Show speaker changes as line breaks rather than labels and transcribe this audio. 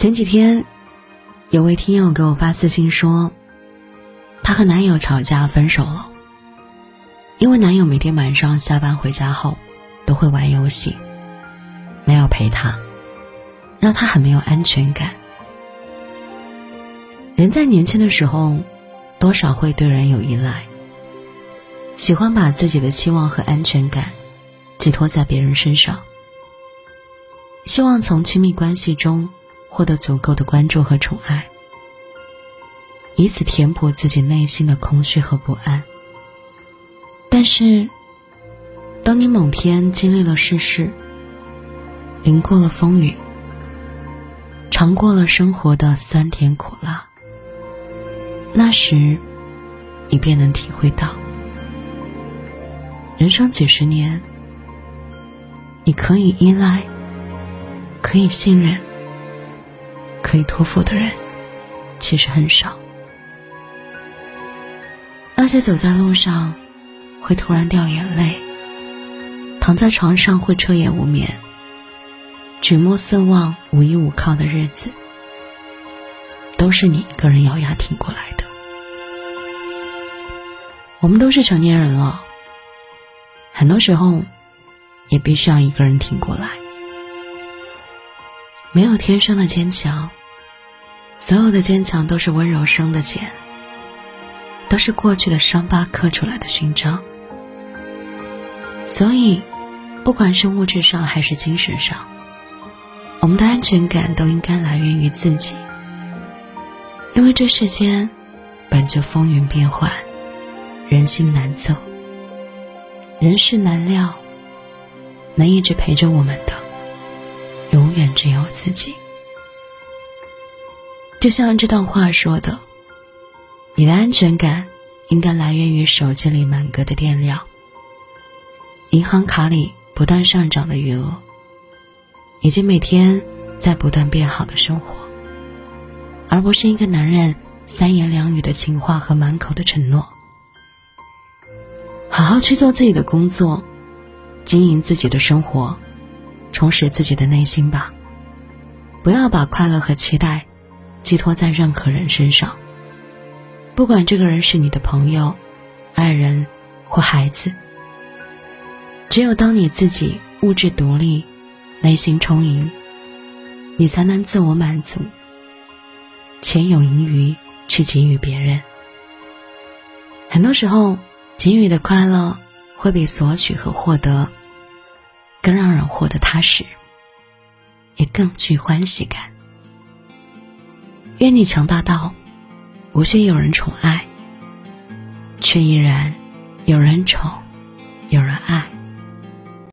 前几天，有位听友给我发私信说，她和男友吵架分手了，因为男友每天晚上下班回家后都会玩游戏，没有陪她，让她很没有安全感。人在年轻的时候，多少会对人有依赖，喜欢把自己的期望和安全感寄托在别人身上，希望从亲密关系中。获得足够的关注和宠爱，以此填补自己内心的空虚和不安。但是，当你某天经历了世事，淋过了风雨，尝过了生活的酸甜苦辣，那时，你便能体会到，人生几十年，你可以依赖，可以信任。可以托付的人，其实很少。那些走在路上会突然掉眼泪，躺在床上会彻夜无眠、举目四望无依无靠的日子，都是你一个人咬牙挺过来的。我们都是成年人了，很多时候也必须要一个人挺过来。没有天生的坚强，所有的坚强都是温柔生的茧，都是过去的伤疤刻出来的勋章。所以，不管是物质上还是精神上，我们的安全感都应该来源于自己。因为这世间本就风云变幻，人心难测，人事难料，能一直陪着我们的。永远只有自己。就像这段话说的：“你的安全感应该来源于手机里满格的电量，银行卡里不断上涨的余额，以及每天在不断变好的生活，而不是一个男人三言两语的情话和满口的承诺。好好去做自己的工作，经营自己的生活。”充实自己的内心吧，不要把快乐和期待寄托在任何人身上。不管这个人是你的朋友、爱人或孩子，只有当你自己物质独立、内心充盈，你才能自我满足，且有盈余去给予别人。很多时候，给予的快乐会比索取和获得。更让人活得踏实，也更具欢喜感。愿你强大到无需有人宠爱，却依然有人宠，有人爱。